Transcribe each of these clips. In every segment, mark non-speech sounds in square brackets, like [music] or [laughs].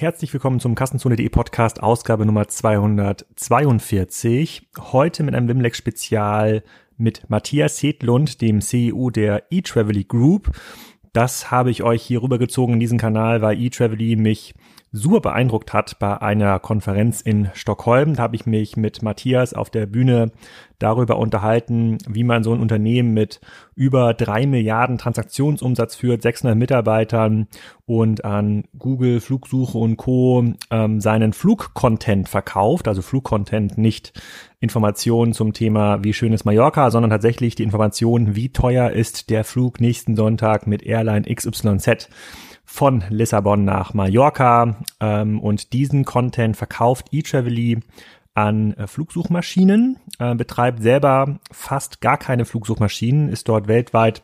Herzlich willkommen zum Kassenzone.de Podcast, Ausgabe Nummer 242. Heute mit einem Wimlex Spezial mit Matthias Hedlund, dem CEO der eTravely Group. Das habe ich euch hier rübergezogen in diesen Kanal, weil eTravely mich super beeindruckt hat bei einer Konferenz in Stockholm. Da habe ich mich mit Matthias auf der Bühne darüber unterhalten, wie man so ein Unternehmen mit über drei Milliarden Transaktionsumsatz führt, 600 Mitarbeitern und an Google, Flugsuche und Co. Ähm, seinen Flugcontent verkauft, also Flugcontent nicht Informationen zum Thema, wie schön ist Mallorca, sondern tatsächlich die Information, wie teuer ist der Flug nächsten Sonntag mit Airline XYZ von Lissabon nach Mallorca ähm, und diesen Content verkauft eTravely an äh, Flugsuchmaschinen, äh, betreibt selber fast gar keine Flugsuchmaschinen, ist dort weltweit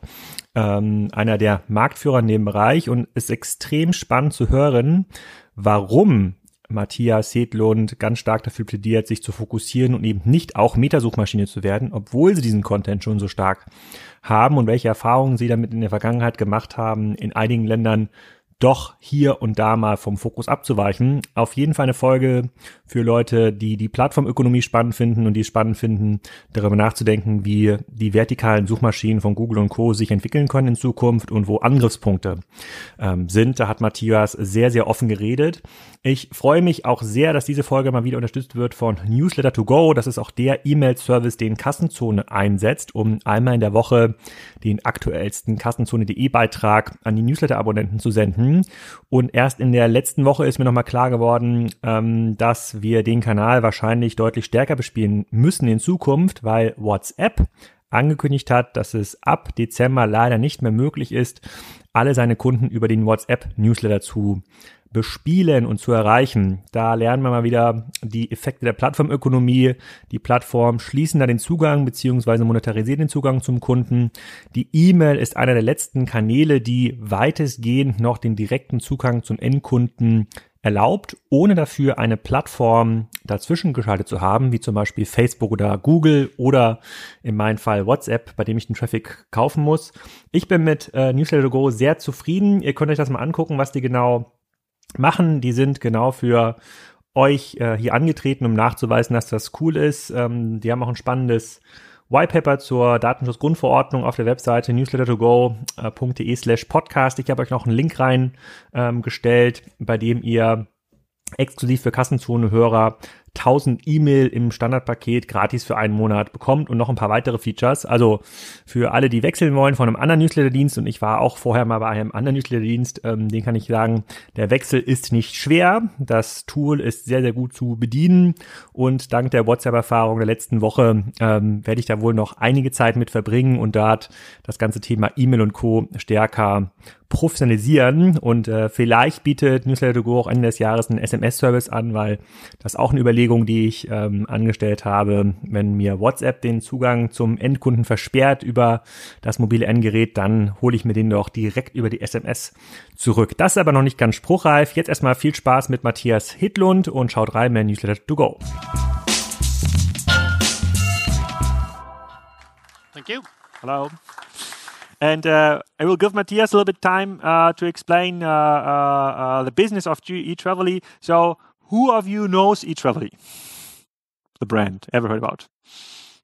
ähm, einer der Marktführer in dem Bereich und ist extrem spannend zu hören, warum Matthias Hedlund ganz stark dafür plädiert, sich zu fokussieren und eben nicht auch Metasuchmaschine zu werden, obwohl sie diesen Content schon so stark haben und welche Erfahrungen sie damit in der Vergangenheit gemacht haben, in einigen Ländern doch hier und da mal vom Fokus abzuweichen. Auf jeden Fall eine Folge für Leute, die die Plattformökonomie spannend finden und die spannend finden, darüber nachzudenken, wie die vertikalen Suchmaschinen von Google und Co. sich entwickeln können in Zukunft und wo Angriffspunkte ähm, sind. Da hat Matthias sehr, sehr offen geredet. Ich freue mich auch sehr, dass diese Folge mal wieder unterstützt wird von Newsletter to Go. Das ist auch der E-Mail-Service, den Kassenzone einsetzt, um einmal in der Woche den aktuellsten Kassenzone.de Beitrag an die Newsletter-Abonnenten zu senden Mhm. Und erst in der letzten Woche ist mir nochmal klar geworden, ähm, dass wir den Kanal wahrscheinlich deutlich stärker bespielen müssen in Zukunft, weil WhatsApp angekündigt hat, dass es ab Dezember leider nicht mehr möglich ist, alle seine Kunden über den WhatsApp-Newsletter zu bespielen und zu erreichen. Da lernen wir mal wieder die Effekte der Plattformökonomie. Die Plattform schließen da den Zugang beziehungsweise monetarisieren den Zugang zum Kunden. Die E-Mail ist einer der letzten Kanäle, die weitestgehend noch den direkten Zugang zum Endkunden erlaubt, ohne dafür eine Plattform dazwischen geschaltet zu haben, wie zum Beispiel Facebook oder Google oder in meinem Fall WhatsApp, bei dem ich den Traffic kaufen muss. Ich bin mit äh, Newsletter Go sehr zufrieden. Ihr könnt euch das mal angucken, was die genau machen. Die sind genau für euch äh, hier angetreten, um nachzuweisen, dass das cool ist. Ähm, die haben auch ein spannendes Whitepaper zur Datenschutzgrundverordnung auf der Webseite newslettertogo.de slash podcast. Ich habe euch noch einen Link reingestellt, ähm, bei dem ihr exklusiv für Kassenzone-Hörer 1000 E-Mail im Standardpaket gratis für einen Monat bekommt und noch ein paar weitere Features. Also für alle, die wechseln wollen von einem anderen Newsletter-Dienst und ich war auch vorher mal bei einem anderen Newsletter-Dienst, ähm, den kann ich sagen, der Wechsel ist nicht schwer. Das Tool ist sehr, sehr gut zu bedienen und dank der WhatsApp-Erfahrung der letzten Woche ähm, werde ich da wohl noch einige Zeit mit verbringen und dort das ganze Thema E-Mail und Co. stärker professionalisieren und äh, vielleicht bietet Newsletter Go auch Ende des Jahres einen SMS-Service an, weil das auch eine Überlegung, die ich ähm, angestellt habe. Wenn mir WhatsApp den Zugang zum Endkunden versperrt über das mobile Endgerät, dann hole ich mir den doch direkt über die SMS zurück. Das ist aber noch nicht ganz spruchreif. Jetzt erstmal viel Spaß mit Matthias Hitlund und schaut rein bei Newsletter to Go. Thank you. Hello. And uh, I will give Matthias a little bit time uh, to explain uh, uh, uh the business of eTravely. So, who of you knows Etraveli? The brand, ever heard about?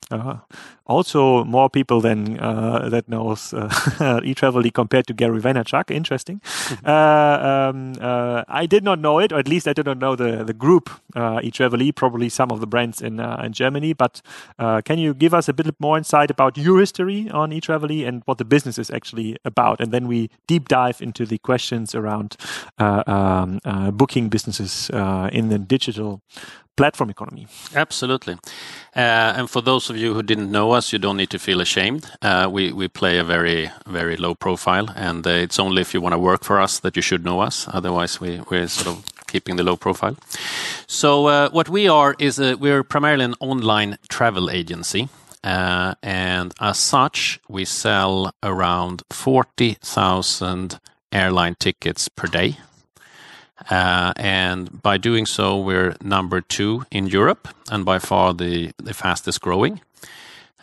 Uh, also, more people than uh, that knows uh, [laughs] Etraveli compared to Gary Vaynerchuk. Interesting. Mm-hmm. Uh, um, uh, I did not know it, or at least I did not know the the group uh, Etraveli. Probably some of the brands in uh, in Germany. But can you give us a bit more insight about your history on Etraveli and what the business is actually about? And then we deep dive into the questions around um, booking businesses in the digital platform economy. Absolutely. Uh, and for those of you who didn't know us, you don't need to feel ashamed. Uh, we, we play a very, very low profile, and uh, it's only if you want to work for us that you should know us. Otherwise, we, we're sort of keeping the low profile. So, uh, what we are is a, we're primarily an online travel agency. Uh, and as such, we sell around 40,000 airline tickets per day uh, and by doing so, we're number two in Europe and by far the, the fastest growing.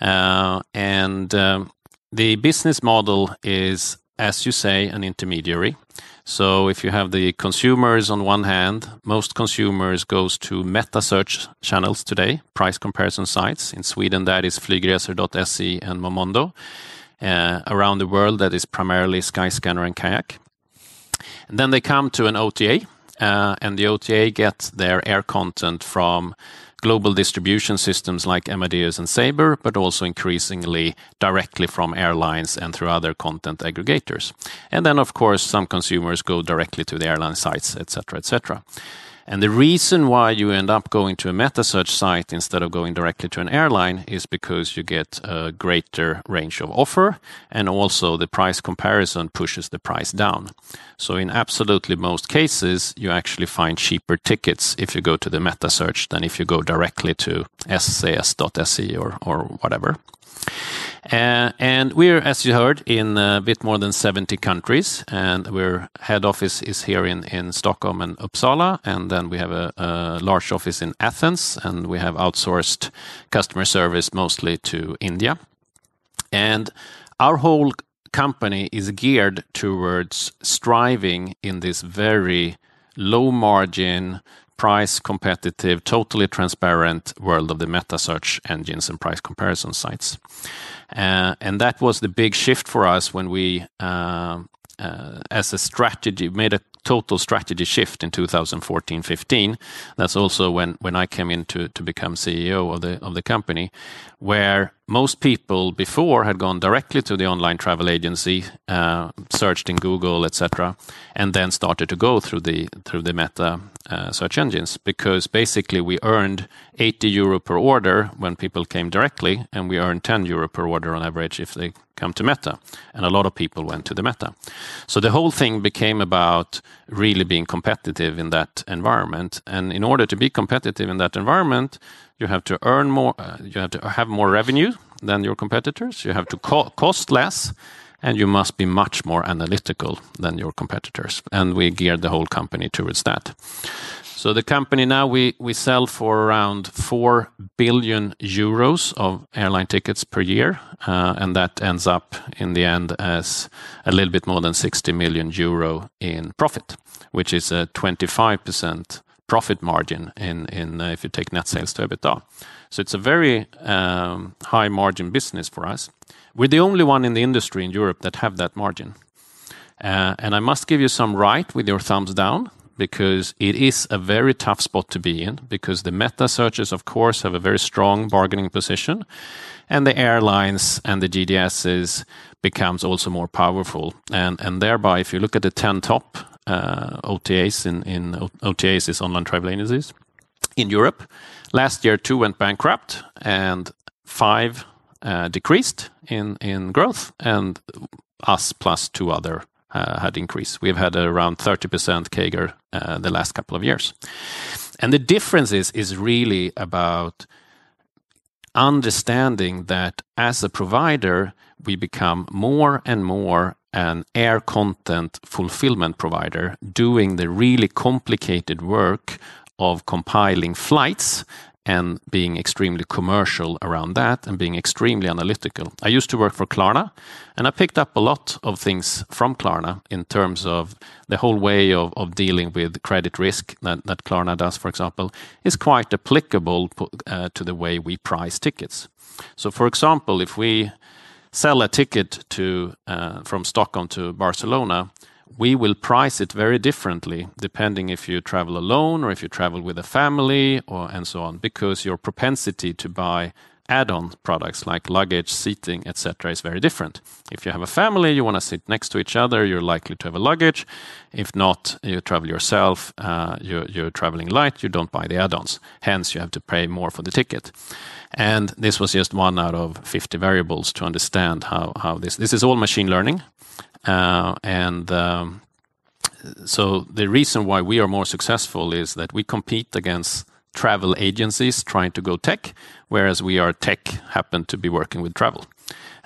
Uh, and um, the business model is as you say, an intermediary. So if you have the consumers on one hand, most consumers goes to meta search channels today, price comparison sites. In Sweden, that is flygresor.se and Momondo. Uh, around the world, that is primarily Skyscanner and Kayak. And then they come to an OTA, uh, and the OTA gets their air content from global distribution systems like Amadeus and Sabre, but also increasingly directly from airlines and through other content aggregators. And then, of course, some consumers go directly to the airline sites, etc., etc. And the reason why you end up going to a meta search site instead of going directly to an airline is because you get a greater range of offer and also the price comparison pushes the price down. So in absolutely most cases, you actually find cheaper tickets if you go to the meta search than if you go directly to scs.se or, or whatever. Uh, and we're, as you heard, in a bit more than 70 countries, and our head office is here in, Stockholm and Uppsala, and then we have a large office in Athens, and we have outsourced customer service mostly to India. And our whole company is geared towards striving in this very low margin, price competitive, totally transparent world of the meta search engines and price comparison sites. Uh, and that was the big shift for us when we, uh, uh, as a strategy, made a total strategy shift in 2014 15 that's also when when I came in to to become CEO of the of the company where most people before had gone directly to the online travel agency uh, searched in Google etc and then started to go through the through the meta uh, search engines. Because basically we earned 80 euro per order when people came directly and we earned 10 euro per order on average if they come to Meta. And a lot of people went to the Meta. So the whole thing became about really being competitive in that environment. And in order to be competitive in that environment, you have to earn more, uh, you have to have more revenue than your competitors, you have to co cost less, and you must be much more analytical than your competitors. And we geared the whole company towards that. So the company now we sell for around 4 billion euros of airline tickets per year, uh, and that ends up in the end as a little bit more than 60 million euro in profit, which is a 25% profit margin in in uh, if you take net sales to EBITDA. So it's a very um, high margin business for us. We're the only one in the industry in Europe that have that margin. Uh, and I must give you some right with your thumbs down because it is a very tough spot to be in because the meta searches, of course, have a very strong bargaining position, and the airlines and the GDSs becomes also more powerful. And and thereby, if you look at the ten top uh, OTAs in in OTAs is online travel agencies in Europe, last year two went bankrupt and five uh, decreased in in growth, and us plus two other had increased. We've had around 30% CAGR uh, the last couple of years. And the difference is really about understanding that as a provider, we become more and more an air content fulfillment provider doing the really complicated work of compiling flights and being extremely commercial around that and being extremely analytical. I used to work for Klarna and I picked up a lot of things from Klarna in terms of the whole way of, of dealing with credit risk that, that Klarna does, for example, is quite applicable uh, to the way we price tickets. So, for example, if we sell a ticket to uh, from Stockholm to Barcelona, we will price it very differently depending if you travel alone or if you travel with a family or and so on because your propensity to buy add-on products like luggage seating etc is very different. If you have a family you want to sit next to each other you're likely to have a luggage. If not you travel yourself uh, you're, you're traveling light you don't buy the add-ons. Hence you have to pay more for the ticket. And this was just one out of 50 variables to understand how, how this this is all machine learning and um, so the reason why we are more successful is that we compete against travel agencies trying to go tech, whereas we are tech happen to be working with travel.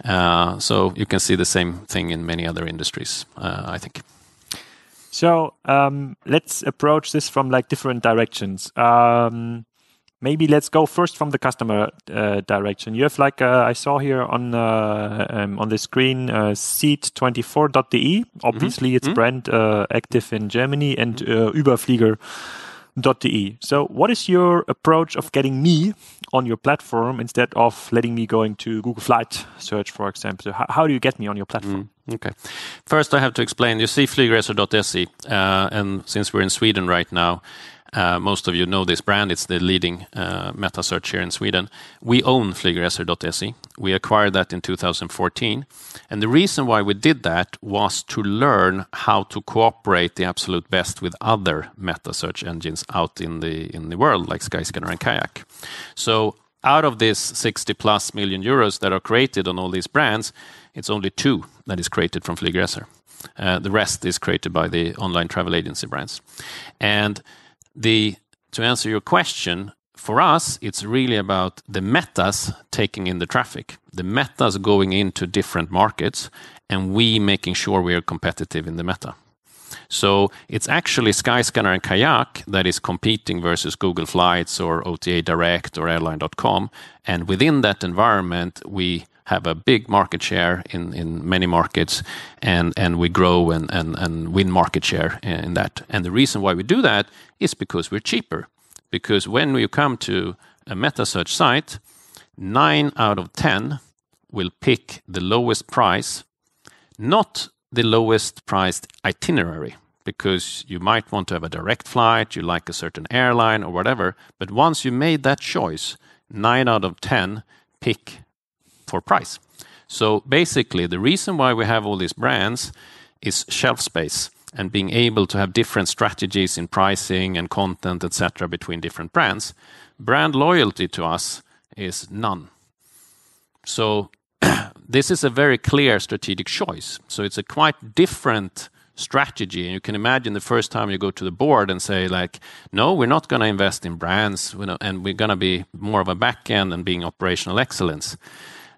Uh, so you can see the same thing in many other industries, uh, I think. So um, let's approach this from like different directions. Maybe let's go first from the customer uh, direction. You have like uh, I saw here on uh, um, on the screen uh, seat24.de. Obviously, mm -hmm. it's mm -hmm. brand uh, active in Germany and uh, Überflieger.de. So, what is your approach of getting me on your platform instead of letting me going to Google Flight Search, for example? So how, how do you get me on your platform? Mm, okay. First, I have to explain. You see Flygresor.se, uh, and since we're in Sweden right now, most of you know this brand. It's the leading uh, meta search here in Sweden. We own Flygresor.se. We acquired that in 2014. And the reason why we did that was to learn how to cooperate the absolute best with other meta search engines out in the, in the world, like Skyscanner and Kayak. So out of this 60 plus million euros that are created on all these brands, it's only two that is created from Flygresor. Uh, the rest is created by the online travel agency brands. The to answer your question, for us, it's really about the metas taking in the traffic, the metas going into different markets, and we making sure we are competitive in the meta. So it's actually Skyscanner and Kayak that is competing versus Google Flights or OTA Direct or Airline.com. And within that environment, we have a big market share in, many markets and, we grow and, win market share in that. And the reason why we do that is because we're cheaper. Because when you come to a meta search site, nine out of 10 will pick the lowest price, not the lowest priced itinerary because you might want to have a direct flight, you like a certain airline or whatever. But once you made that choice, nine out of 10 pick for price. So basically, the reason why we have all these brands is shelf space and being able to have different strategies in pricing and content, etc., between different brands. Brand loyalty to us is none. So [clears throat] this is a very clear strategic choice. So it's a quite different strategy. And you can imagine the first time you go to the board and say, like, no, we're not going to invest in brands, and we're going to be more of a back end and being operational excellence.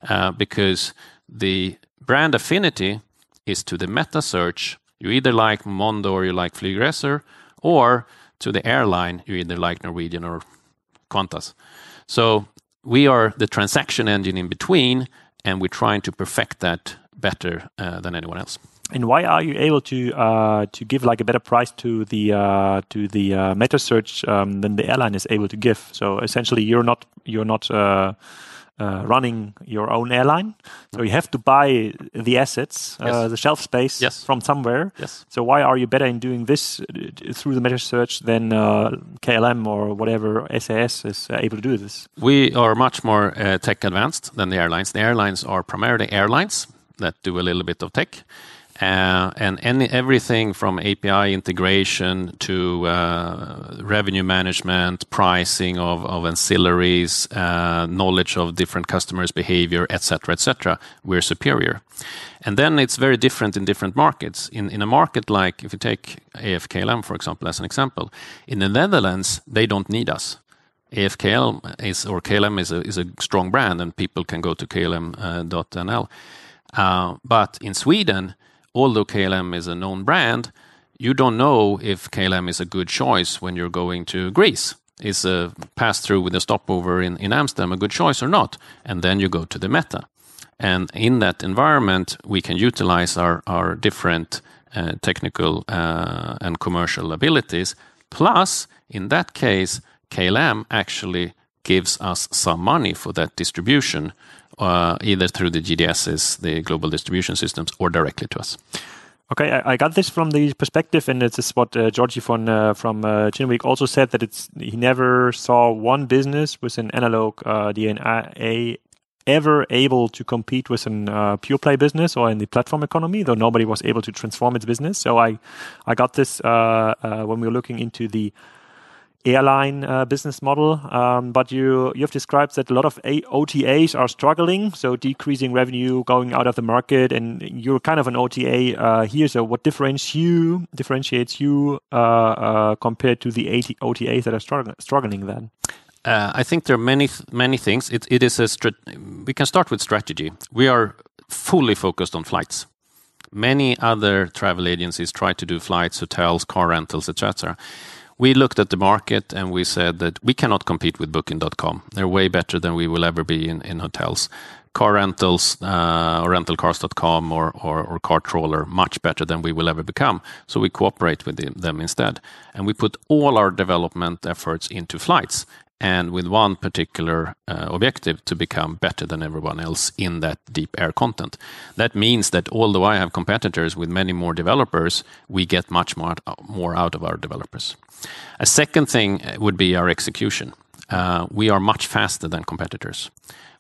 Uh, because the brand affinity is to the meta search. You either like Mondo or you like Flygresor, or to the airline, you either like Norwegian or Qantas. So we are the transaction engine in between, and we're trying to perfect that better uh, than anyone else. And why are you able to uh, to give like a better price to the uh, to the uh, meta search um, than the airline is able to give? So essentially, you're not you're not uh, uh, running your own airline. So you have to buy the assets, uh, the shelf space yes. from somewhere. Yes. So why are you better in doing this uh, through the meta search than uh, KLM or whatever SAS is uh, able to do this? We are much more uh, tech advanced than the airlines. The airlines are primarily airlines that do a little bit of tech. Uh, and everything from API integration to uh, revenue management, pricing of, ancillaries, uh, knowledge of different customers' behavior, etc., etc., we're superior. And then it's very different in different markets. In, in a market like, if you take AFKLM, for example, as an example, in the Netherlands, they don't need us. AFKL is, or KLM is a, is a strong brand, and people can go to klm.nl. But in Sweden, although KLM is a known brand, you don't know if KLM is a good choice when you're going to Greece. Is a pass through with a stopover in, in Amsterdam a good choice or not? And then you go to the meta. And in that environment, we can utilize our, our different uh, technical uh, and commercial abilities. Plus, in that case, KLM actually gives us some money for that distribution uh, either through the GDSs, the global distribution systems, or directly to us. Okay, I, I got this from the perspective, and this is what uh, Georgie von uh, from uh, Kinnevik also said that it's he never saw one business with an analog uh, DNA ever able to compete with a uh, pure play business or in the platform economy, though nobody was able to transform its business. So I, I got this uh, uh, when we were looking into the airline uh, business model. Um, but you you have described that a lot of a OTAs are struggling, so decreasing revenue, going out of the market, and you're kind of an OTA uh, here. So what differentiates you differentiates you uh, uh compared to the AT OTAs that are struggling struggling then? Uh, I think there are many many things. It, it is a we can start with strategy. We are fully focused on flights. Many other travel agencies try to do flights, hotels, car rentals, etc we looked at the market and we said that we cannot compete with Booking.com. They're way better than we will ever be in, in hotels. Car rentals uh, or rentalcars.com or, or, or CarTrawler much better than we will ever become. So we cooperate with them instead. And we put all our development efforts into flights and with one particular uh, objective to become better than everyone else in that deep air content. That means that although I have competitors with many more developers, we get much more, more out of our developers. A second thing would be our execution. Uh, we are much faster than competitors.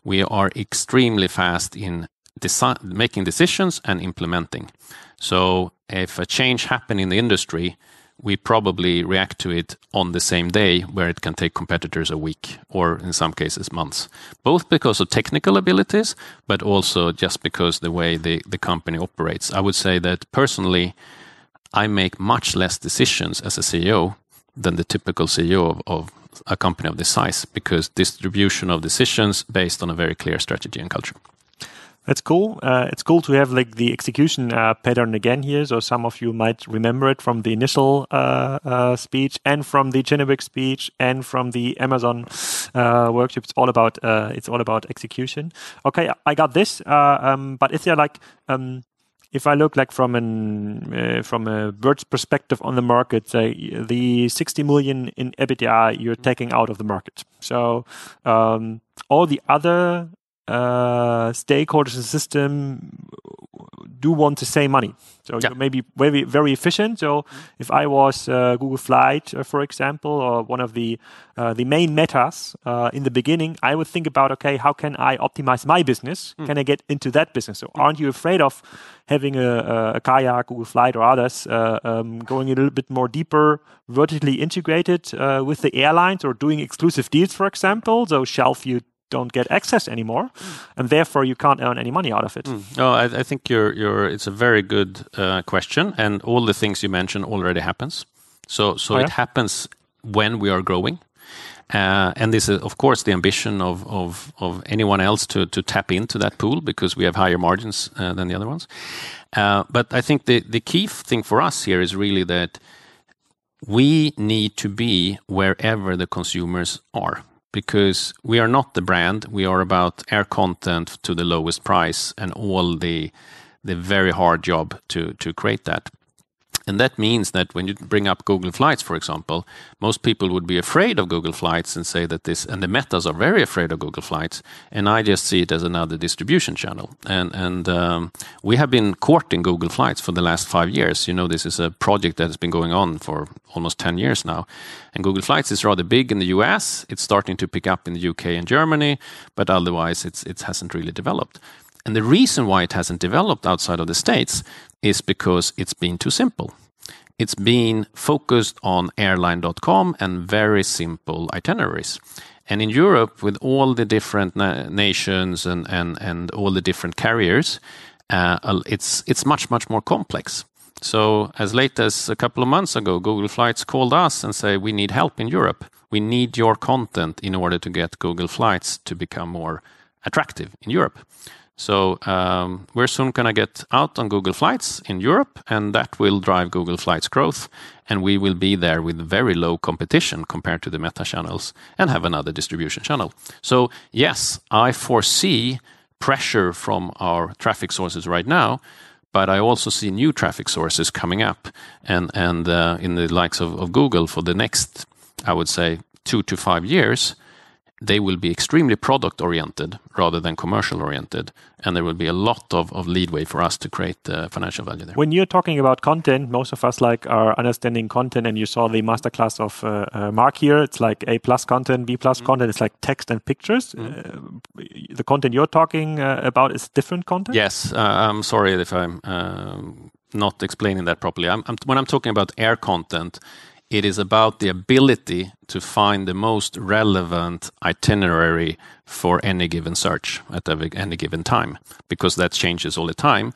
We are extremely fast in desi- making decisions and implementing. So if a change happen in the industry, we probably react to it on the same day, where it can take competitors a week or in some cases months, both because of technical abilities, but also just because the way the, the company operates. I would say that personally, I make much less decisions as a CEO than the typical CEO of, of a company of this size because distribution of decisions based on a very clear strategy and culture. That's cool. Uh, it's cool to have like the execution uh, pattern again here. So some of you might remember it from the initial uh, uh speech and from the Kinnevik speech and from the Amazon uh, workshop. It's all about uh, it's all about execution. Okay, I got this. Um, but is there like um, if I look like from an from a bird's perspective on the market, the 60 million in EBITDA you're taking out of the market. So um, all the other uh, stakeholders in the system do want to save money. So yeah. you may be very very efficient. So mm-hmm. if I was uh, Google Flight, uh, for example, or one of the uh, the main metas uh, in the beginning, I would think about okay, how can I optimize my business? Mm. Can I get into that business? So aren't you afraid of having a, a kayak, Google Flight, or others uh, um, going a little bit more deeper, vertically integrated uh, with the airlines, or doing exclusive deals, for example? So shelf you don't get access anymore, mm. and therefore you can't earn any money out of it. Mm. Oh, I, I, think you're, you're, it's a very good uh, question, and all the things you mentioned already happens. So, so oh, yeah? it happens when we are growing. Uh, and this is, of course, the ambition of, of, of anyone else to, to tap into that pool because we have higher margins uh, than the other ones. Uh, but I think the, the key thing for us here is really that we need to be wherever the consumers are because we are not the brand. We are about air content to the lowest price and all the the very hard job to to create that. And that means that when you bring up Google Flights, for example, most people would be afraid of Google Flights and say that this, and the metas are very afraid of Google Flights. And I just see it as another distribution channel. And, and um, we have been courting Google Flights for the last five years. You know, this is a project that has been going on for almost 10 years now. And Google Flights is rather big in the US. It's starting to pick up in the UK and Germany, but otherwise it's, it hasn't really developed. And the reason why it hasn't developed outside of the States is because it's been too simple. It's been focused on airline.com and very simple itineraries. And in Europe, with all the different na- nations and, and, and all the different carriers, uh, it's, it's much, much more complex. So as late as a couple of months ago, Google Flights called us and say, we need help in Europe. We need your content in order to get Google Flights to become more attractive in Europe. So um, we're soon going to get out on Google Flights in Europe, and that will drive Google Flights growth. And we will be there with very low competition compared to the meta channels and have another distribution channel. So, yes, I foresee pressure from our traffic sources right now, but I also see new traffic sources coming up and, and uh, in the likes of, of Google for the next, I would say, two to five years they will be extremely product oriented rather than commercial oriented. And there will be a lot of, of leadway for us to create uh, financial value there. When you're talking about content, most of us like are understanding content and you saw the masterclass of uh, uh, Mark here. It's like A plus content, B plus mm-hmm. content. It's like text and pictures. Uh, the content you're talking uh, about is different content? Yes. Uh, I'm sorry if I'm um, not explaining that properly. I'm, I'm, when I'm talking about air content, it is about the ability to find the most relevant itinerary for any given search at any given time, because that changes all the time.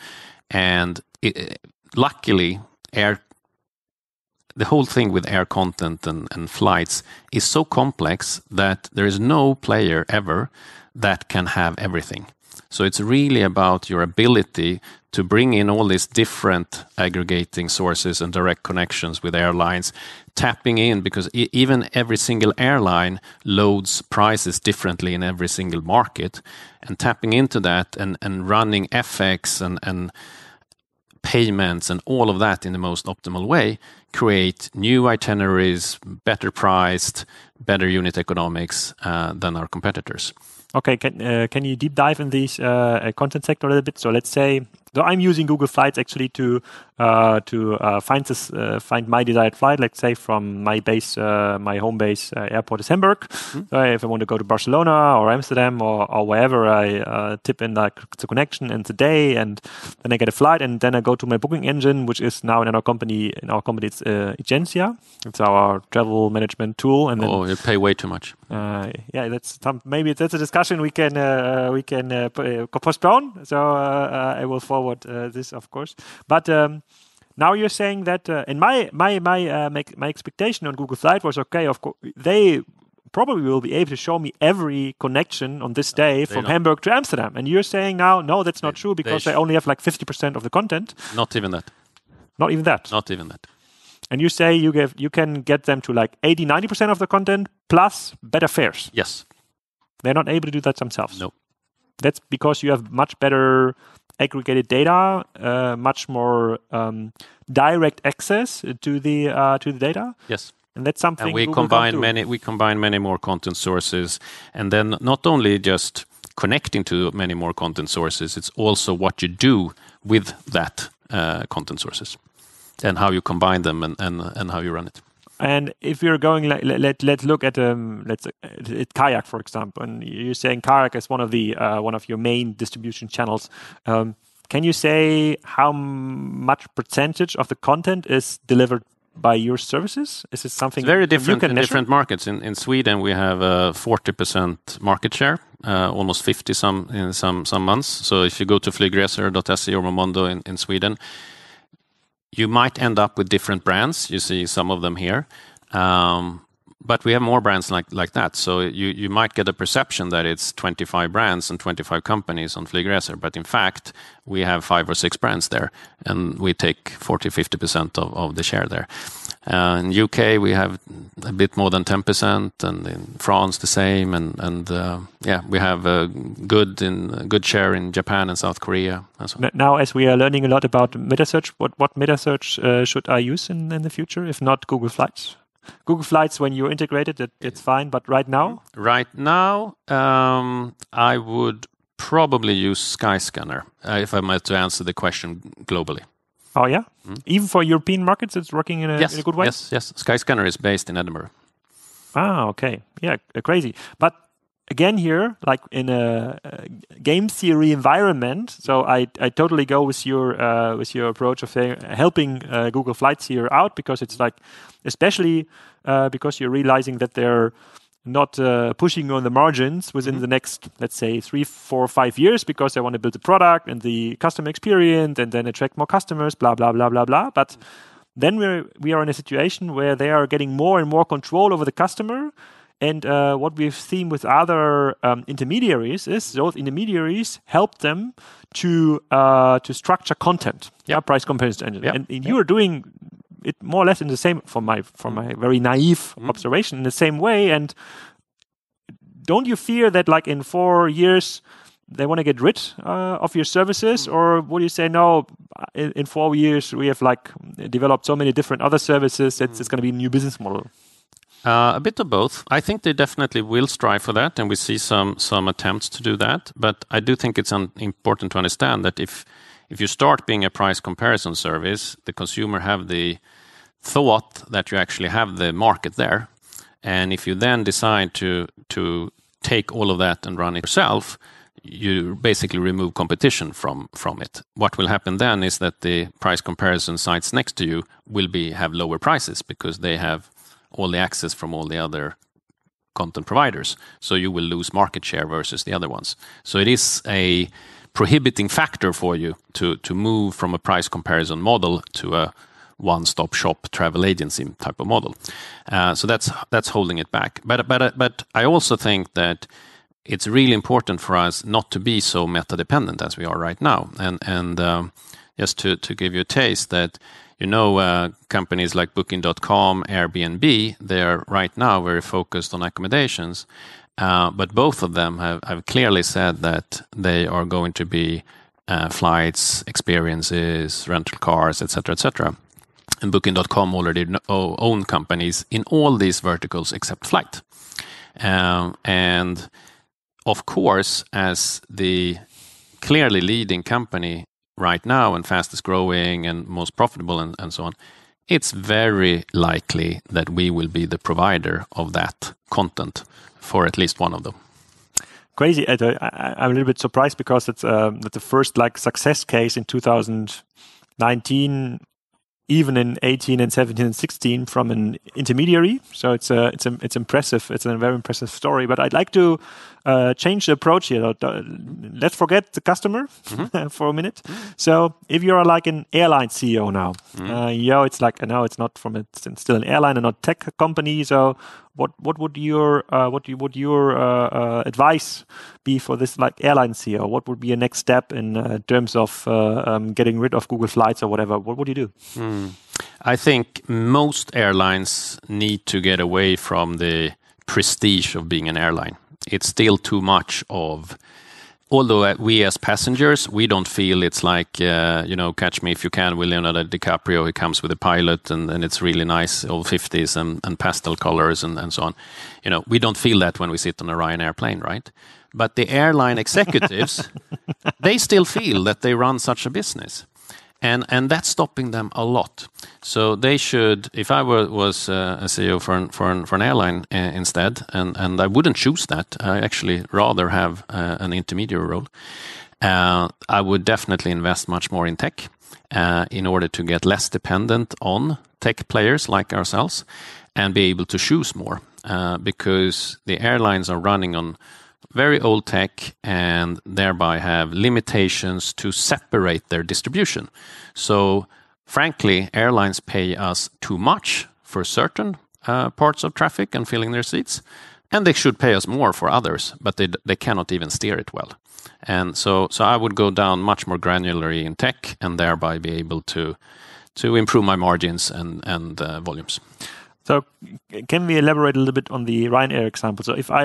And it, luckily, air the whole thing with air content and, and, flights is so complex that there is no player ever that can have everything. So it's really about your ability to bring in all these different aggregating sources and direct connections with airlines, tapping in because even every single airline loads prices differently in every single market, and tapping into that and, and running FX and, and payments and all of that in the most optimal way create new itineraries, better priced, better unit economics uh, than our competitors. Okay, can uh, can you deep dive in this uh, content sector a little bit? So let's say so I'm using Google Flights actually to uh, to uh, find this uh, find my desired flight. Let's say from my base, uh, my home base uh, airport is Hamburg. Mm-hmm. So if I want to go to Barcelona or Amsterdam or, or wherever, I uh, tip in like the connection and the day, and then I get a flight, and then I go to my booking engine, which is now in our company. In our company, it's Egencia. It's our travel management tool. And then, oh, you pay way too much. yeah, that's some, maybe that's a discussion we can we can postpone. So I will forward uh, this, of course. But um, now you're saying that, uh, and my my my uh, my, my expectation on Google Flight was okay. Of course, they probably will be able to show me every connection on this day from not. Hamburg to Amsterdam. And you're saying now, no, that's not they, true because they, they, only have like 50% of the content. Not even that. Not even that. Not even that. And you say you give you can get them to like 80, 90% of the content plus better fares. Yes. They're not able to do that themselves. No. That's because you have much better aggregated data, uh, much more um, direct access to the uh, to the data. Yes. And that's something and we Google combine many we combine many more content sources and then not only just connecting to many more content sources it's also what you do with that uh, content sources and how you combine them and, and, and how you run it and if we're going, let, let, let's look at um, let's at kayak for example. And you're saying kayak is one of the uh, one of your main distribution channels. Um, can you say how much percentage of the content is delivered by your services? Is it something it's very different in different markets? In in Sweden, we have a forty percent market share, uh, almost fifty some in some some months. So if you go to flygresor.se or Momondo in, in Sweden, you might end up with different brands. You see some of them here. Um, but we have more brands like that. So you might get a perception that it's 25 brands and 25 companies on Flygresor, but in fact we have five or six brands there, and we take 40 50 percent of, of the share there. Uh, in UK we have a bit more than 10 percent, and in France the same, and and uh, yeah we have a good in good share in Japan and South Korea. Now, as we are learning a lot about meta search, what what meta search uh, should I use in in the future, if not Google Flights? Google Flights when you integrate it, it's fine. But right now, right now, um, I would probably use Skyscanner if I might to answer the question globally. Oh yeah, mm. even for European markets, it's working in a, yes. in a good way. Yes, yes. Skyscanner is based in Edinburgh. Ah, okay, yeah, crazy. But again here, like in a, a, game theory environment. So I, I totally go with your uh, with your approach of uh, helping uh, Google Flights here out because it's like, especially uh, because you're realizing that they're not uh, pushing on the margins within mm-hmm. the next, let's say, three, four, five years because they want to build the product and the customer experience and then attract more customers, blah blah blah blah blah. But then we're we are in a situation where they are getting more and more control over the customer and uh, what we've seen with other um, intermediaries is those intermediaries help them to uh, to structure content, yeah, price comparison engine. Yep. And, and yep. you are doing it more or less in the same, from my from my very naive mm. observation, in the same way. And don't you fear that, like in four years, they want to get rid uh, of your services, mm. or would you say no? In, in, four years, we have like developed so many different other services that mm. it's going to be a new business model. Uh, a bit of both. I think they definitely will strive for that, and we see some some attempts to do that. But I do think it's important to understand that if if you start being a price comparison service, the consumer have the thought that you actually have the market there, and if you then decide to to take all of that and run it yourself, you basically remove competition from from it. What will happen then is that the price comparison sites next to you will be have lower prices because they have all the access from all the other content providers. So you will lose market share versus the other ones. So it is a prohibiting factor for you to to move from a price comparison model to a one-stop shop travel agency type of model. Uh, so that's that's holding it back. But but but I also think that it's really important for us not to be so meta dependent as we are right now. And and um, just to to give you a taste that you know uh, companies like Booking.com, Airbnb, they are right now very focused on accommodations, uh, but both of them have, have clearly said that they are going to be uh, flights, experiences, rental cars, etc., etc. And Booking.com already own companies in all these verticals except flight. Um, and of course, as the clearly leading company right now and fastest growing and most profitable and, and so on, it's very likely that we will be the provider of that content for at least one of them. Crazy. I, am a little bit surprised because it's uh, that the first like success case in 2019 even in 18 and 17 and 16 from an intermediary. So it's a, it's a, it's impressive. It's a very impressive story. But I'd like to uh, change the approach here. Uh, let's forget the customer mm-hmm. [laughs] for a minute. Mm-hmm. So if you're like an airline CEO now, mm-hmm. uh, yo, it's like no, it's not from it's still an airline and not tech company. So what what would your uh, what would your uh, uh, advice be for this like airline CEO? What would be a next step in uh, terms of uh, um, getting rid of Google Flights or whatever? What would you do? Hmm. I think most airlines need to get away from the prestige of being an airline. It's still too much of although uh, we as passengers we don't feel it's like uh, you know catch me if you can with leonardo dicaprio. He comes with a pilot and, and it's really nice old 50s and, and pastel colors and, and so on. You know we don't feel that when we sit on a ryanair plane right? But the airline executives [laughs] they still feel that they run such a business and and that's stopping them a lot. So they should, if I were, was uh, a CEO for an, for an, for an airline uh, instead, and and I wouldn't choose that. I actually rather have uh, an intermediary role. Uh, I would definitely invest much more in tech uh, in order to get less dependent on tech players like ourselves, and be able to choose more uh, because the airlines are running on very old tech and thereby have limitations to separate their distribution. So, frankly, airlines pay us too much for certain uh, parts of traffic and filling their seats, and they should pay us more for others, but they, they cannot even steer it well. And so, so I would go down much more granularly in tech and thereby be able to to improve my margins and and uh, volumes. So, can we elaborate a little bit on the Ryanair example? So, if I,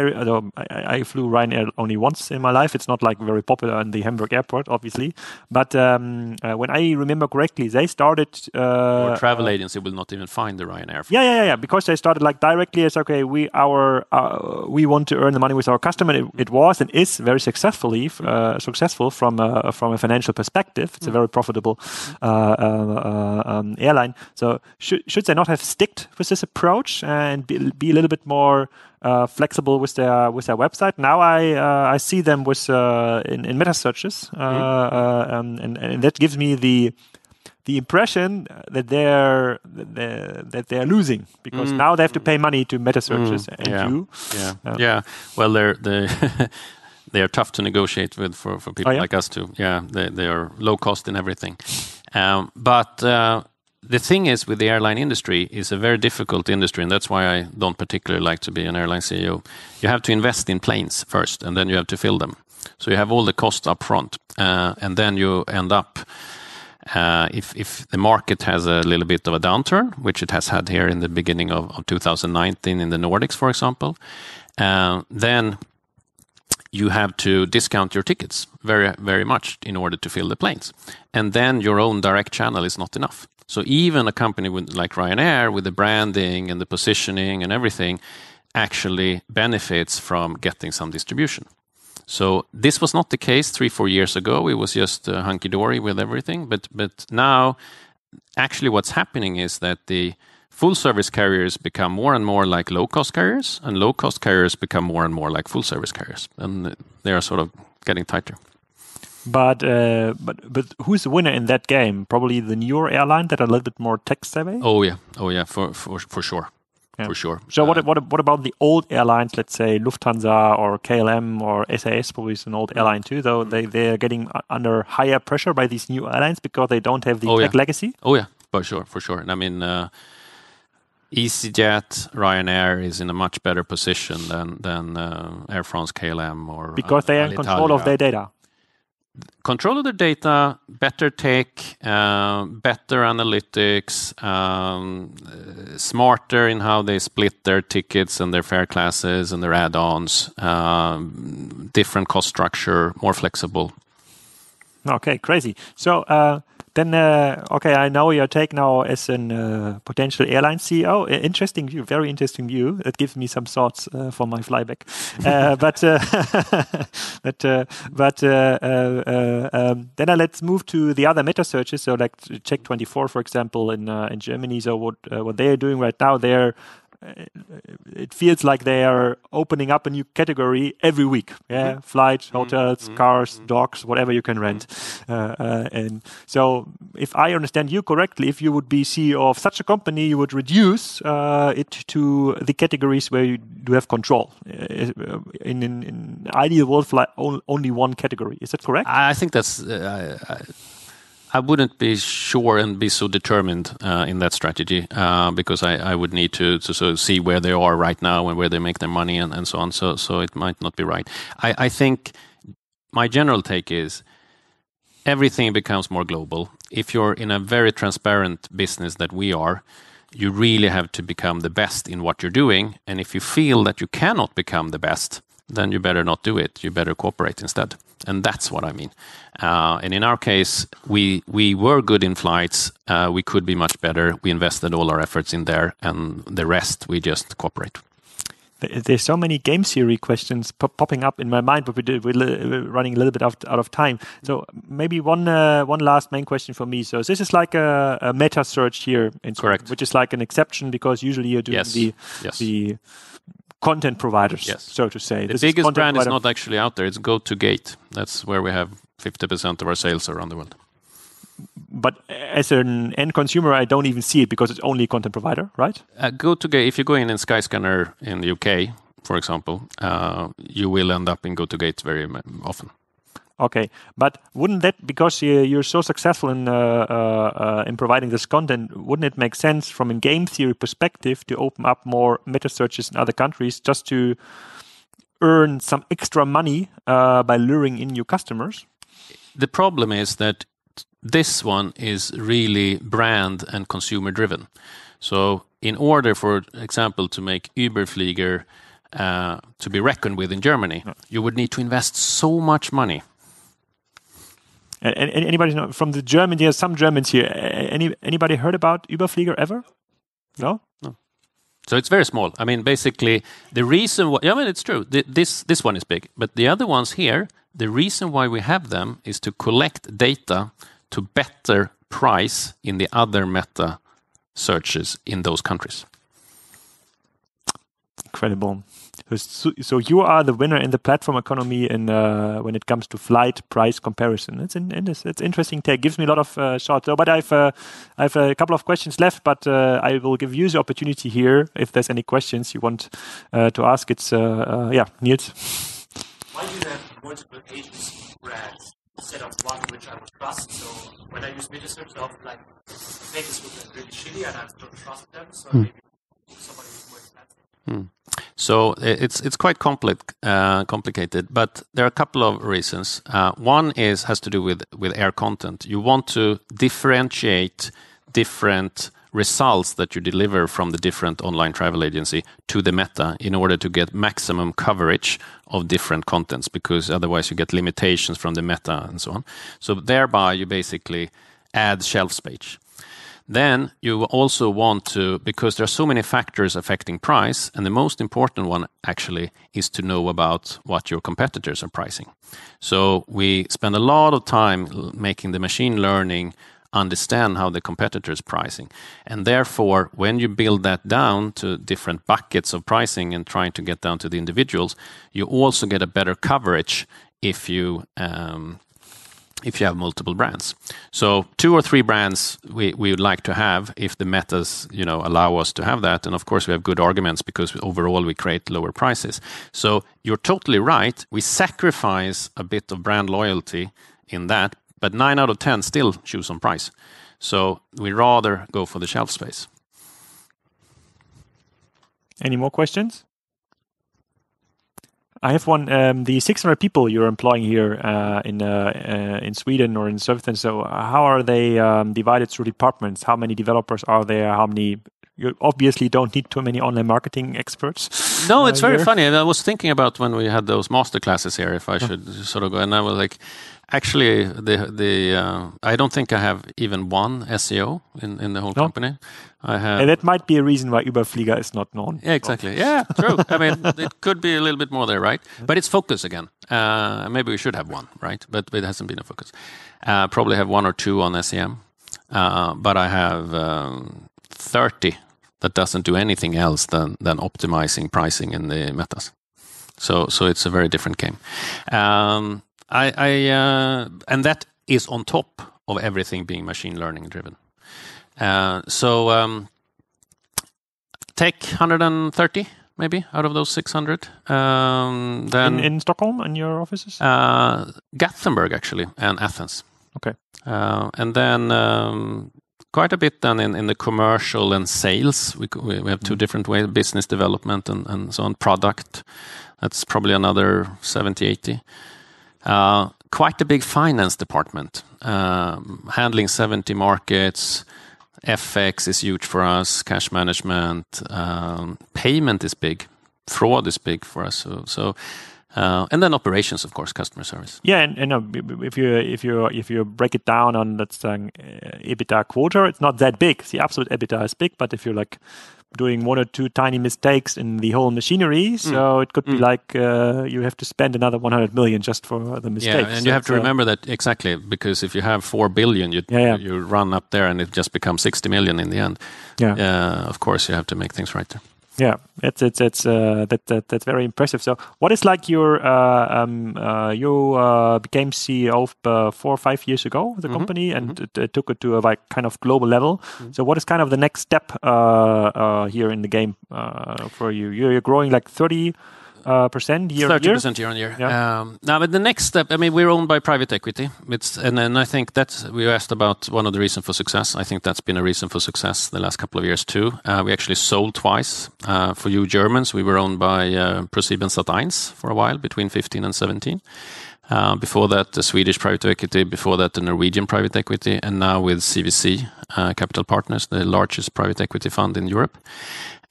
I, I flew Ryanair only once in my life, it's not like very popular in the Hamburg airport, obviously. But um, uh, when I remember correctly, they started. Uh, or travel uh, agency will not even find the Ryanair. Yeah, yeah, yeah, because they started like directly as okay, we our uh, we want to earn the money with our customer. It, it was and is very successfully uh, successful from a, from a financial perspective. It's a mm. very profitable uh, um, airline. So, should should they not have sticked with this? Approach and be, be a little bit more uh, flexible with their with their website. Now I uh, I see them with uh, in, in meta searches, uh, mm-hmm. Uh, um, and, and that gives me the the impression that they're that they're losing because mm. now they have to pay money to meta searches mm. and yeah. you yeah uh, yeah well they're they [laughs] they are tough to negotiate with for, for people oh, yeah? like us too yeah they, they are low cost in everything um, but the thing is with the airline industry is a very difficult industry and that's why i don't particularly like to be an airline ceo you have to invest in planes first and then you have to fill them. So you have all the costs up front uh, and then you end up uh, if, if the market has a little bit of a downturn which it has had here in the beginning of, of 2019 in the nordics for example uh, then you have to discount your tickets very very much in order to fill the planes. And then your own direct channel is not enough so even a company with, like Ryanair, with the branding and the positioning and everything, actually benefits from getting some distribution. So this was not the case three, four years ago. It was just uh, hunky dory with everything. But but now, actually, what's happening is that the full service carriers become more and more like low cost carriers, and low cost carriers become more and more like full service carriers, and they are sort of getting tighter. But uh, but but who's the winner in that game? Probably the newer airline that are a little bit more tech savvy. Oh yeah, oh yeah, for for for sure. Yeah. For sure. So uh, what what what about the old airlines? Let's say Lufthansa or KLM or SAS, probably is an old airline too. Though they they are getting under higher pressure by these new airlines because they don't have the oh, tech yeah. legacy. Oh yeah, for sure, for sure. And I mean, uh, EasyJet, Ryanair is in a much better position than than uh, Air France, KLM, or because they are in control of their data. Control of the data, better tech, uh, better analytics, um, uh, smarter in how they split their tickets and their fare classes and their add-ons, um, different cost structure, more flexible. Okay, crazy. So uh, then, uh, okay, I know your take now as a uh, potential airline CEO. Interesting view, very interesting view. It gives me some thoughts uh, for my flyback. [laughs] Uh, [laughs] but uh, but uh, but um, then let's move to the other meta searches. So like Check24, for example, in in Germany. So what what they are doing right now, they're it feels like they are opening up a new category every week. Yeah, mm-hmm. flights, mm-hmm. hotels, mm-hmm. cars, mm-hmm. dogs, whatever you can rent. Uh, uh, and so, if I understand you correctly, if you would be CEO of such a company, you would reduce uh, it to the categories where you do have control. Uh, in, in, in ideal world, only one category. Is that correct? I think that's. Uh, I, I wouldn't be sure and be so determined uh, in that strategy uh, because I, would need to, sort of see where they are right now and where they make their money and, so on. So, so it might not be right. I think my general take is everything becomes more global. If you're in a very transparent business that we are, you really have to become the best in what you're doing. And if you feel that you cannot become the best, then you better not do it. You better cooperate instead. And that's what I mean. Uh, and in our case, we we were good in flights. Uh, we could be much better. We invested all our efforts in there, and the rest we just cooperate. There's so many game theory questions pop popping up in my mind, but we we're running a little bit out, out of time. So maybe one uh, one last main question for me. So this is like a, a meta search here, in correct? Which is like an exception because usually you're doing yes. the yes. the content providers, yes. so to say. The this biggest is brand is not actually out there. It's GoToGate. That's where we have 50% of our sales around the world. But as an end consumer, I don't even see it because it's only a content provider, right? Uh, GoToGate, if you go in in Skyscanner in the UK, for example, uh, you will end up in GoToGate very often. Okay, but wouldn't that because you're so successful in uh, uh, uh, in providing this content, wouldn't it make sense from a game theory perspective to open up more meta searches in other countries just to earn some extra money uh, by luring in new customers? The problem is that this one is really brand and consumer driven. So, in order, for example, to make Überflieger uh, to be reckoned with in Germany, you would need to invest so much money anybody know from the German? There's some Germans here. Any anybody heard about Überflieger ever? No. No. So it's very small. I mean, basically, the reason why, I mean, it's true. This, this one is big, but the other ones here, the reason why we have them is to collect data to better price in the other meta searches in those countries. Incredible. So, so you are the winner in the platform economy in uh, when it comes to flight price comparison. It's in, it's, it's interesting take. Gives me a lot of uh, thought. So, but I've uh, I've a couple of questions left, but uh, I will give you the opportunity here if there's any questions you want uh, to ask. It's uh, uh, yeah, Niels. Why do you have multiple agency brands instead of one which I would trust? So when I use MetaSearch, I often like this would be really shitty and I don't trust them. So hmm. maybe somebody who's more expensive. Hmm. So it's it's quite compli- uh, complicated, but there are a couple of reasons. Uh, one is has to do with with air content. You want to differentiate different results that you deliver from the different online travel agency to the meta in order to get maximum coverage of different contents because otherwise you get limitations from the meta and so on. So thereby you basically add shelf space. Then you also want to, because there are so many factors affecting price, and the most important one actually is to know about what your competitors are pricing. So we spend a lot of time making the machine learning understand how the competitor is pricing. And therefore, when you build that down to different buckets of pricing and trying to get down to the individuals, you also get a better coverage if you um, if you have multiple brands. So two or three brands we, we would like to have if the metas you know allow us to have that. And of course we have good arguments because overall we create lower prices. So you're totally right. We sacrifice a bit of brand loyalty in that, but nine out of ten still choose on price. So we rather go for the shelf space. Any more questions? I have one. Um, the 600 people you're employing here uh, in uh, uh, in Sweden or in Surfton. So, how are they um, divided through departments? How many developers are there? How many? You obviously don't need too many online marketing experts. No, it's very here. funny. I was thinking about when we had those master classes here, if I should sort of go, and I was like, actually, the the uh, I don't think I have even one SEO in in the whole No. company. I have. And that might be a reason why Überflieger is not known. Yeah, exactly. Yeah, true. I mean, [laughs] it could be a little bit more there, right? But it's focus again. Uh, maybe we should have one, right? But it hasn't been a focus. Uh, probably have one or two on SEM. Uh, but I have um, 30 that doesn't do anything else than, than optimizing pricing in the metas. So, so it's a very different game. Um, I, I uh, and that is on top of everything being machine learning driven. Uh, so um, take 130 maybe out of those 600. Um, then In, in Stockholm, and your offices? uh, Gothenburg actually and Athens. Okay. Uh, and then um, quite a bit then in, in the commercial and sales. We, we we have two different ways: business development and, and so on. Product. That's probably another 70, 80. Uh, quite a big finance department, um, handling 70 markets. FX is huge for us. Cash management, um, payment is big. Fraud is big for us. So, uh, and then operations, of course, customer service. Yeah, and, uh, if you if you if you break it down on let's say uh, EBITDA quarter, it's not that big. The absolute EBITDA is big, but if you're like doing one or two tiny mistakes in the whole machinery, so it could be Mm. like uh, you have to spend another 100 million just for the mistakes. Yeah, and So you have to uh, remember that exactly because if you have four billion, you Yeah, yeah. you run up there and it just becomes sixty million in the end. Yeah. Uh, of course, you have to make things right there. Yeah, it's it's it's uh, that, that that's very impressive. So, what is like your uh, um uh, you uh, became CEO uh, four or five years ago the Mhm, company and it, it took it to a like kind of global level. So, what is kind of the next step uh, uh, here in the game uh, for you? You're, you're growing like thirty uh, percent year on Thirty year. percent year on year. Yeah. Um, now, but the next step, I mean, we're owned by private equity. It's and then I think that's we asked about one of the reasons for success. I think that's been a reason for success the last couple of years too. Uh, we actually sold twice. Uh, for you Germans, we were owned by uh, ProSieben Sat1 for a while between 15 and 17. Uh, before that, the Swedish private equity. Before that, the Norwegian private equity, and now with CVC uh, Capital Partners, the largest private equity fund in Europe.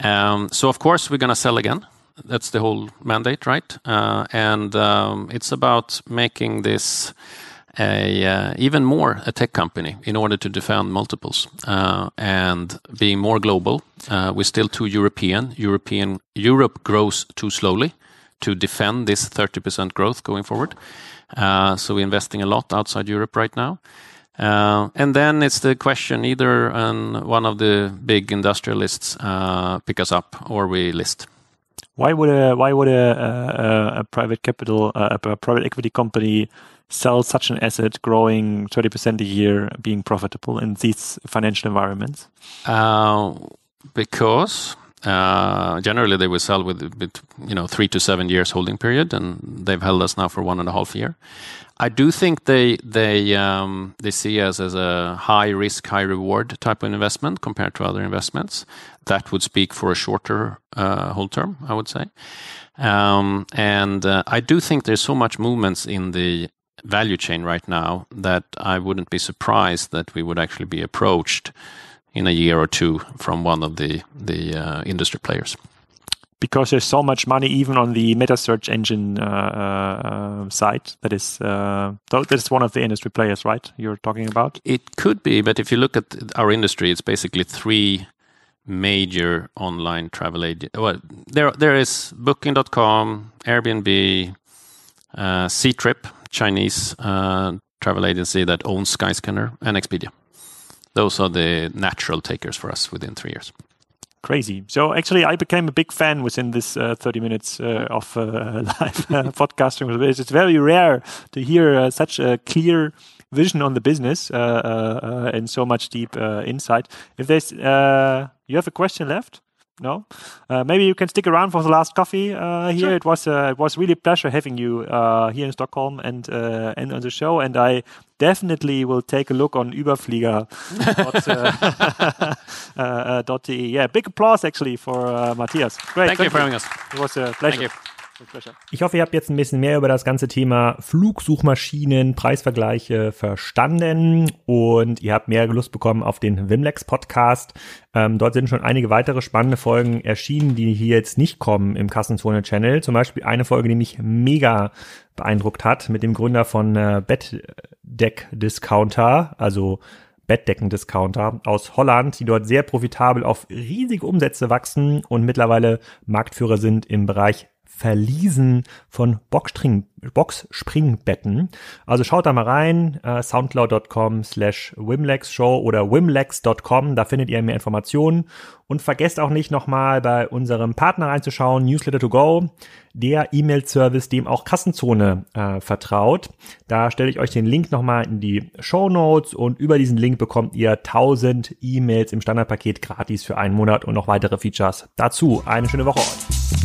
Um, so, of course, we're going to sell again. That's the whole mandate, right? Uh, and um, it's about making this a uh, even more a tech company in order to defend multiples uh, and being more global. Uh, we're still too European. European Europe grows too slowly to defend this 30% growth going forward. Uh, so we're investing a lot outside Europe right now. Uh, and then it's the question either um, one of the big industrialists uh, pick us up or we list. Why would a why would a, a, a private capital uh, a private equity company sell such an asset growing thirty percent a year, being profitable in these financial environments? Uh, because uh, generally they will sell with, with you know three to seven years holding period, and they've held us now for one and a half year. I do think they they um, they see us as a high risk, high reward type of investment compared to other investments. That would speak for a shorter uh, hold term, I would say. Um, and uh, I do think there's so much movements in the value chain right now that I wouldn't be surprised that we would actually be approached in a year or two from one of the the uh, industry players. because there's so much money even on the meta search engine uh, uh, side that is uh, that is one of the industry players right you're talking about It could be, but if you look at our industry, it's basically three major online travel agent. Well, there there is Booking.com, Airbnb, uh, Ctrip, Chinese uh, travel agency that owns Skyscanner, and Expedia. Those are the natural takers for us within three years. crazy so actually i became a big fan within this uh, 30 minutes uh, of uh, [laughs] live uh, podcasting it's very rare to hear such a clear vision on the business uh, uh, uh, and so much deep uh, insight if there's uh, you have a question left no uh, maybe you can stick around for the last coffee uh, here Sure. it was uh, it was really a pleasure having you uh, here in stockholm and uh, and on the show and i definitely will take a look on überflieger [laughs] uh, uh, wimlex.de. Yeah, big applause actually for uh, Mathias. Great. Thank, thank you for having us. It was a pleasure. Ich hoffe, ihr habt jetzt ein bisschen mehr über das ganze Thema Flugsuchmaschinen, Preisvergleiche verstanden und ihr habt mehr Lust bekommen auf den Wimlex Podcast. Ähm, dort sind schon einige weitere spannende Folgen erschienen, die hier jetzt nicht kommen im Kassenzone Channel. Zum Beispiel eine Folge, die mich mega beeindruckt hat mit dem Gründer von äh, Bettdeck Discounter, also Bettdeckendiscounter aus Holland, die dort sehr profitabel auf riesige Umsätze wachsen und mittlerweile Marktführer sind im Bereich Verliesen von Boxspring, Boxspringbetten. Also schaut da mal rein, äh, soundcloud.com slash wimlexshow oder wimlex.com, da findet ihr mehr Informationen. Und vergesst auch nicht nochmal bei unserem Partner reinzuschauen, Newsletter to go, der E-Mail-Service, dem auch Kassenzone äh, vertraut. Da stelle ich euch den Link nochmal in die Show Notes und über diesen Link bekommt ihr 1000 E-Mails im Standardpaket gratis für einen Monat und noch weitere Features dazu. Eine schöne Woche euch.